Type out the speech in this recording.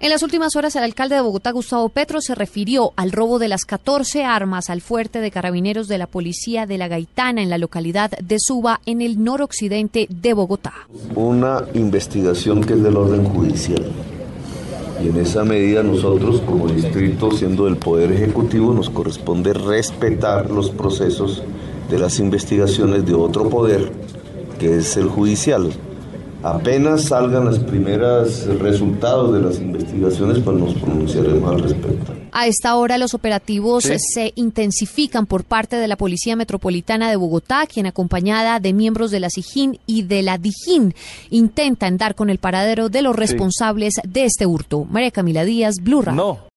En las últimas horas, el alcalde de Bogotá, Gustavo Petro, se refirió al robo de las 14 armas al fuerte de carabineros de la policía de la Gaitana en la localidad de Suba, en el noroccidente de Bogotá. Una investigación que es del orden judicial. Y en esa medida nosotros como distrito, siendo del Poder Ejecutivo, nos corresponde respetar los procesos de las investigaciones de otro poder, que es el judicial. Apenas salgan los primeros resultados de las investigaciones, pues nos pronunciaremos al respecto. A esta hora los operativos Sí. se intensifican por parte de la Policía Metropolitana de Bogotá, quien acompañada de miembros de la SIJIN y de la DIJIN intentan dar con el paradero de los responsables de este hurto. María Camila Díaz, Blue Radio. No,